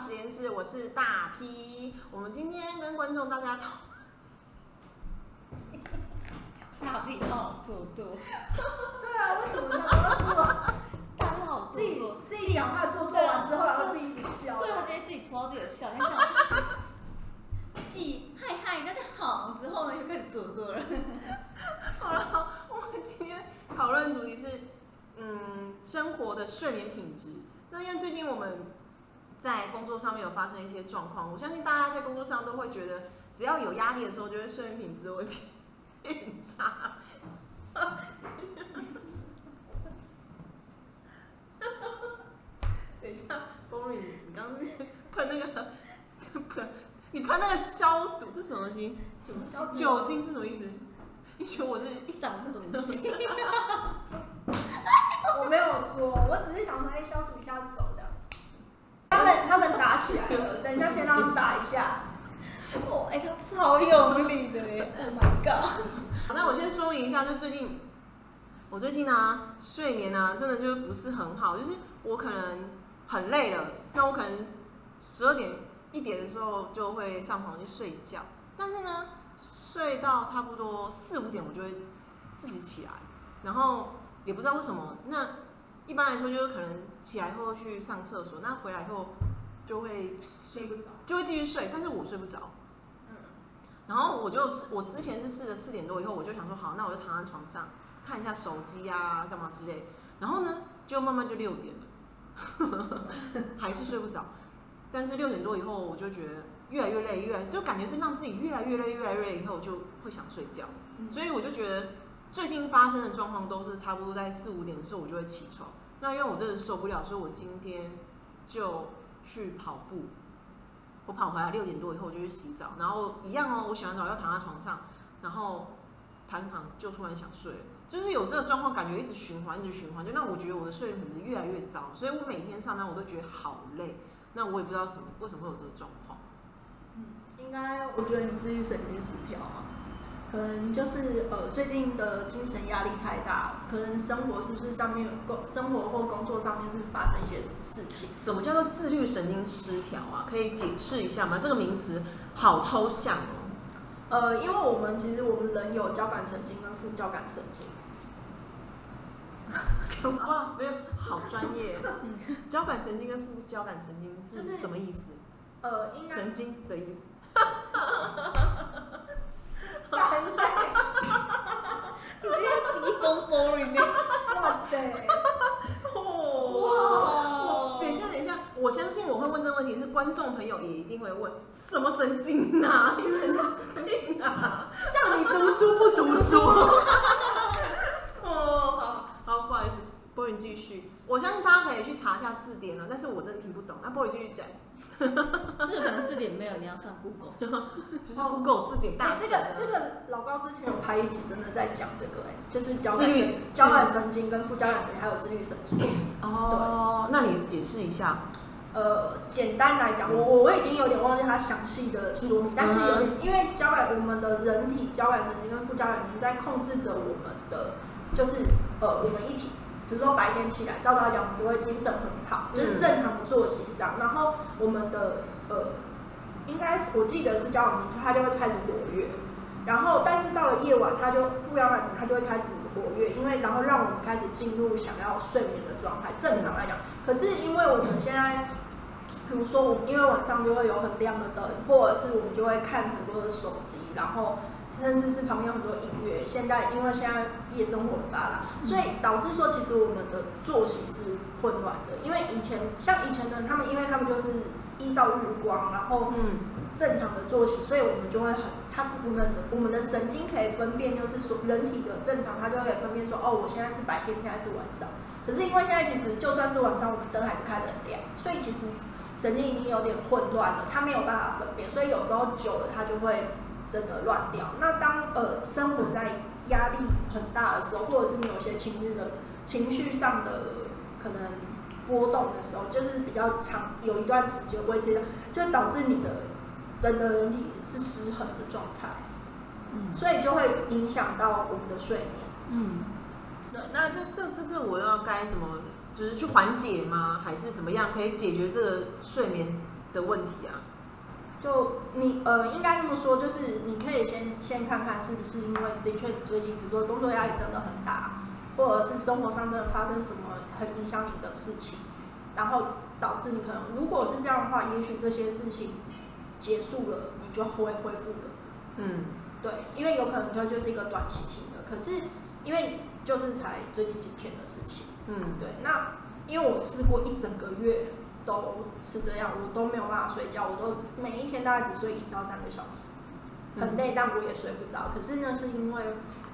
实验室，我是大 P。我们今天跟观众大家讨，大屁都好做作，对啊，为什么呢？大屁好自己自己讲话做做完之后，然后自己一直笑。对我直接自己戳到自己的笑，像这样，既嗨嗨大家好之后呢，又开始做作了。好了，我们今天讨论主题是，嗯，生活的睡眠品质。那因为最近我们在工作上面有发生一些状况，我相信大家在工作上都会觉得，只要有压力的时候，就会睡眠品质会变差。等一下 b o r y 你刚刚喷那个喷，你喷那个消毒，这什么东西？消毒酒精是什么意思？你觉得我是一一长的东西，我没有说，我只是想说，哎，消毒一下手。打起来了，等一下先让他们打一下。哦，哎，他超用力的耶！Oh my god！那我先说明一下，就最近我最近呢、睡眠呢、真的就不是很好，就是我可能很累了，那我可能十二点一点的时候就会上床去睡觉，但是呢，睡到差不多四五点我就会自己起来，然后也不知道为什么，那一般来说就是可能起来后去上厕所，那回来后就会睡不着。就会继续睡，但是我睡不着。嗯，然后我就是我之前是试了四点多以后，我就想说好，那我就躺在床上看一下手机啊，干嘛之类。然后呢，就慢慢就六点了，还是睡不着。但是六点多以后，我就觉得越来越累，越来就感觉是让自己越来越累，越来越累以后就会想睡觉。嗯所以我就觉得最近发生的状况都是差不多在四五点的时候我就会起床。那因为我真的受不了，所以我今天就去跑步。我跑回来六点多以后我就去洗澡，然后一样哦，我洗完澡要躺在床上，然后躺一躺就突然想睡，就是有这个状况，感觉一直循环，一直循环，就让我觉得我的睡眠品质越来越糟，所以我每天上班我都觉得好累。那我也不知道什么为什么会有这个状况。应该我觉得你自律神经失调嘛，可能就是呃最近的精神压力太大，可能生活是不是上面有工生活或工作上面是发生一些什么事情？什么叫做自律神经失调啊？可以解释一下吗？这个名词好抽象哦。呃，因为我们其实我们人有交感神经跟副交感神经，哇，没有，好专业。交感神经跟副交感神经就是是什么意思？呃，应该神经的意思。干累，你直接逼疯 boring？哇塞，哇！等一下，等一下，我相信我会问这个问题，是观众朋友也一定会问：什么神经啊？你神经病啊？叫你读书不读书？哦，好好，不好意思，波云继续。我相信大家可以去查一下字典啊，但是我真的听不懂。那波云继续讲，这个可能字典没有，你要上 Google。就是 Google 字典大哎，这。个这个老高之前有拍一集，真的在讲这个、哎，就是交感交感神经跟副交感神经还有自律神经。哦，那你解释一下。呃，简单来讲，我我我已经有点忘记它详细的说明，但是有点，因为交感我们的人体交感神经跟副交感神经在控制着我们的，就是呃我们一体，比如说白天起来，照道理讲我们就会精神很好，就是正常的作息上，然后我们的呃应该是我记得是交感神经，它就会开始活跃。然后，但是到了夜晚，它就副交感神经它就会开始活跃，因为然后让我们开始进入想要睡眠的状态。正常来讲，可是因为我们现在，比如说我们因为晚上就会有很亮的灯，或者是我们就会看很多的手机，然后甚至是旁边有很多音乐。现在因为现在夜生活很发达，所以导致说其实我们的作息是混乱的。因为以前像以前的他们，因为他们就是依照日光，然后嗯，正常的作息，所以我们就会很，他我们的我们的神经可以分辨，就是说人体的正常，它就可以分辨说，哦，我现在是白天，现在是晚上。可是因为现在其实就算是晚上，我们灯还是开得很亮，所以其实神经已经有点混乱了，它没有办法分辨，所以有时候久了它就会真的乱掉。那当呃生活在压力很大的时候，或者是你有些情绪的情绪上的可能波动的时候，就是比较长有一段时间维持的，就导致你的人的人体是失衡的状态，嗯所以就会影响到我们的睡眠。嗯，那那这这这我要该怎么，就是去缓解吗？还是怎么样可以解决这个睡眠的问题啊。就你呃，应该这么说，就是你可以先先看看是不是因为的确你最近，比如说工作压力真的很大，或者是生活上真的发生什么很影响你的事情，然后导致你可能如果是这样的话，也许这些事情结束了，你就会恢复了。嗯，对，因为有可能就就是一个短期性的，可是因为就是才最近几天的事情，嗯，对，那因为我试过一整个月都是这样，我都没有办法睡觉，我都每一天大概只睡一到三个小时，很累，但我也睡不着。可是呢，是因为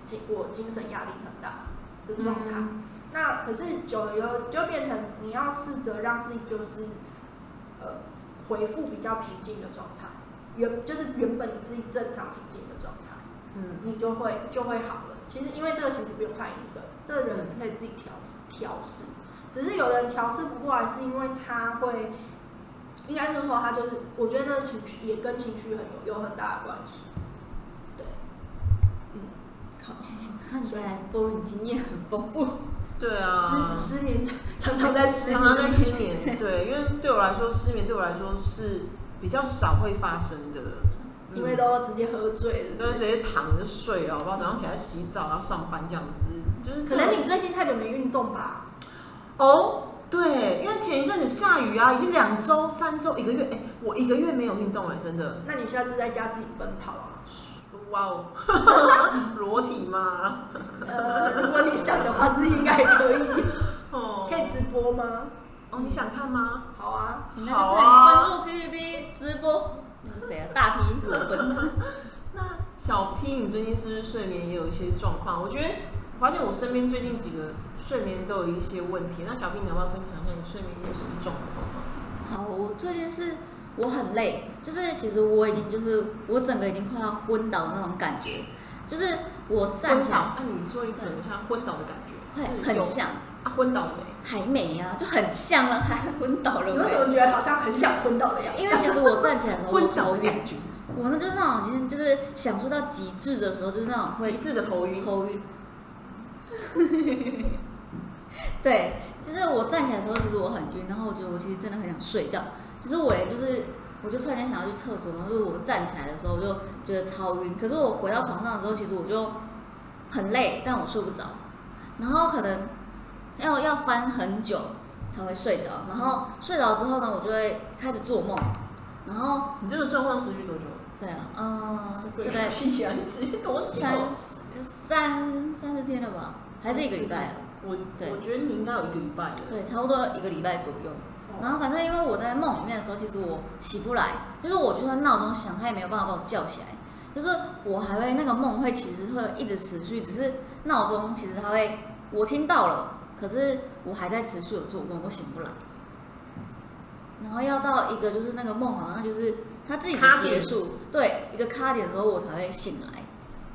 精我精神压力很大的状态。嗯那可是久了以后，就变成你要试着让自己就是呃恢复比较平静的状态，原就是原本你自己正常平静的状态。嗯，你就会就会好了。其实因为这个其实不用看医生，这个人可以自己调调试。只是有人调试不过来，是因为他会，应该是说他就是，我觉得那个情绪也跟情绪很有有很大的关系。对，嗯好，看起来波影经验很丰富。对啊，失失眠常常在失常常在眠。失眠，对，因为对我来说，失眠对我来说是比较少会发生的，因为都直接喝醉了。都会直接躺着就睡了，好不好？早上起来洗澡，然后上班这样子，就是可能你最近太久没运动吧？哦，对，因为前一阵子下雨啊，已经两周、三周、一个月，哎，我一个月没有运动了，真的，那你下次在家自己奔跑啊？哇哦，裸体吗？呃，如果你想的话，是应该可以。哦，可以直播吗？哦，你想看吗？好啊。请大家好快啊点关注 PPP 直播。那个谁啊，大 P 裸奔。那小 P，你最近是不是睡眠也有一些状况？我觉得，我发现我身边最近几个睡眠都有一些问题。那小 P，你要不要分享一下你睡眠有什么状况吗？好，我最近是我很累，就是其实我已经就是我整个已经快要昏倒的那种感觉，就是我站起来昏倒，啊，你说你整个像昏倒的感觉，快很像，啊，昏倒了没？还没啊，就很像了，还昏倒了你为什么没？觉得好像很想昏倒的样子？因为其实我站起来的时候，我昏倒头晕，的感觉，我那就是那种今天就是享受到极致的时候，就是那种会极致的头晕。头晕。对，就是我站起来的时候，其实我很晕，然后我觉得我其实真的很想睡觉。就是我也就是，我就突然间想要去厕所，然后就是我站起来的时候，我就觉得超晕。可是我回到床上的时候，其实我就很累，但我睡不着。然后可能要要翻很久才会睡着，然后睡着之后呢，我就会开始做梦。然后你这个状况持续多久？对啊，嗯、对大概屁呀、你持续多久？三三三十天了吧，还是一个礼拜了？我对我觉得你应该有一个礼拜了。对，差不多一个礼拜左右。然后反正因为我在梦里面的时候，其实我起不来，就是我就算闹钟响，它也没有办法把我叫起来。就是我还会那个梦会其实会一直持续，只是闹钟其实它会我听到了，可是我还在持续的做梦，我醒不来。然后要到一个就是那个梦好像就是它自己结束，对一个卡点的时候我才会醒来。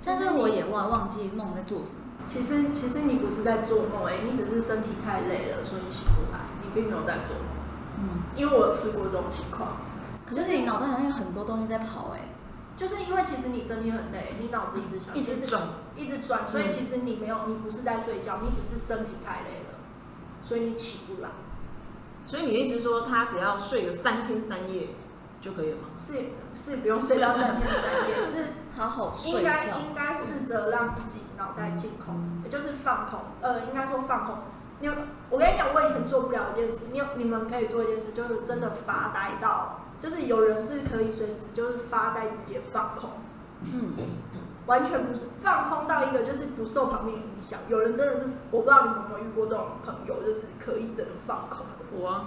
但是我也忘忘记梦在做什么。其实其实你不是在做梦哎、你只是身体太累了，所以你醒不来，你并没有在做梦。嗯，因为我有试过这种情况，可是你脑袋好像有很多东西在跑哎、就是因为其实你身体很累，你脑子一直想，一直转，一直转，所以嗯其实你没有，你不是在睡觉，你只是身体太累了，所以你起不来。所以你的意思说，他只要睡个三天三夜就可以了吗？是是不用睡到三天三夜，是好好睡应该觉。应该试着让自己脑袋净空，也就是放空。呃，应该说放空。你有，我跟你讲，我以前做不了一件事，你有你们可以做一件事，就是真的发呆到，就是有人是可以随时就是发呆，直接放空，嗯，完全不是放空到一个就是不受旁边影响。有人真的是，我不知道你们有没有遇过这种朋友，就是可以真的放空，我啊，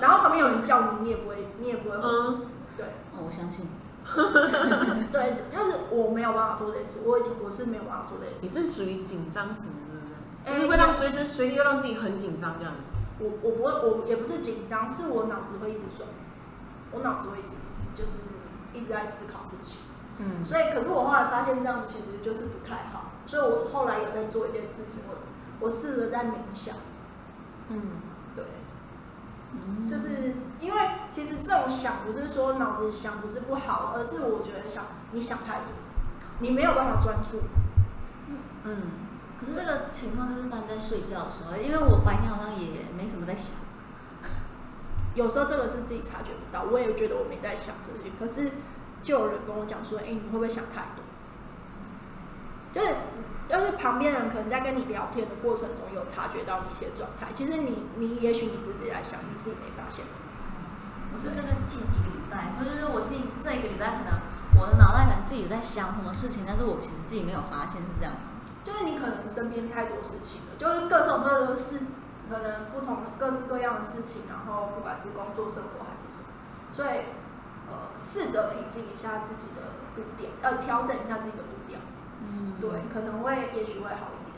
然后旁边有人叫你，你也不会，你也不会，嗯，对。哦，我相信。对，就是我没有办法做这件事，我已经我是没有办法做这件事。你是属于紧张型的，对不对？哎就是会让随时随地要让自己很紧张这样子。我我不会，我也不是紧张，是我脑子会一直转，我脑子会一直就是一直在思考事情。嗯，所以，可是我后来发现这样其实就是不太好，所以我后来有在做一件事情，我我试着在冥想，嗯，对，嗯，就是因为其实这种想不是说脑子想不是不好，而是我觉得想你想太多，你没有办法专注。嗯，可是这个情况就是发生在睡觉的时候，因为我白天好像也没什么在想。有时候这个是自己察觉不到，我也觉得我没在想这些，可是就有人跟我讲说，哎、你会不会想太多？就是就是旁边人可能在跟你聊天的过程中有察觉到你一些状态，其实你你也许你自己在想，你自己没发现。我是这个近一个礼拜，所以就是我近这一个礼拜，可能我的脑袋可能自己在想什么事情，但是我其实自己没有发现是这样吗。就是你可能身边太多事情了，就是各种各样的事，可能不同各式各样的事情，然后不管是工作、生活还是什么，所以呃，试着平静一下自己的步调，呃，调整一下自己的步调，嗯，对，可能会也许会好一点。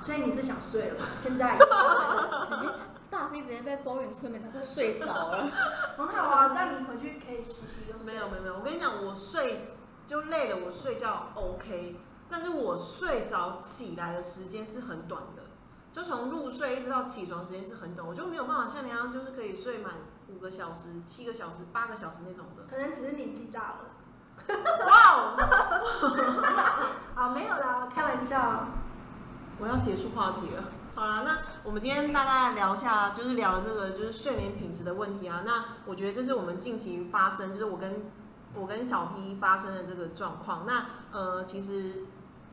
所以你是想睡了吗？现在直接大飞直接被 Boring 催眠，他快睡着了。很好啊，让你回去可以洗洗就睡。没有没有没有，我跟你讲，我睡就累了，我睡觉 OK，但是我睡着起来的时间是很短的，就从入睡一直到起床时间是很短，我就没有办法像你一样，就是可以睡满五个小时、七个小时、八个小时那种的。可能只是年纪大了。哇哦！啊，没有啦，开玩笑。我要结束话题了。好啦，那我们今天大概聊一下，就是聊这个就是睡眠品质的问题啊。那我觉得这是我们近期发生，就是我跟我跟小 P 发生的这个状况。那呃，其实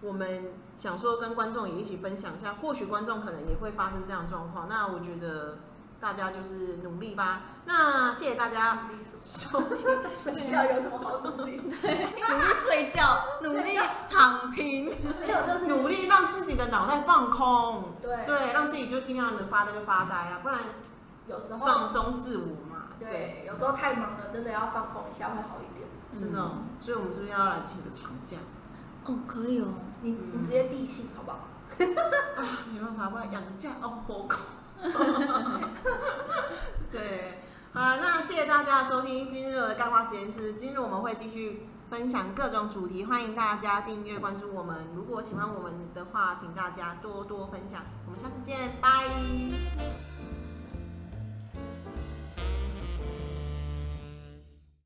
我们想说跟观众也一起分享一下，或许观众可能也会发生这样状况。那我觉得大家就是努力吧。那谢谢大家收听。睡觉有什么好努力？对努力睡觉，努力躺平。没有，就是努力让自己的脑袋放空，对对，让自己就尽量能发呆就发呆啊，不然有时候放松自我嘛。对，有时候太忙了，真的要放空一下会好一点。真的哦、所以我们是不是要来请个长假哦，可以哦。你你直接地信好不好？啊？没办法，不然养假哦，活口。对，好，那谢谢大家收听今日的干花实验室。今日我们会继续分享各种主题，欢迎大家订阅关注我们。如果喜欢我们的话，请大家多多分享。我们下次见，拜。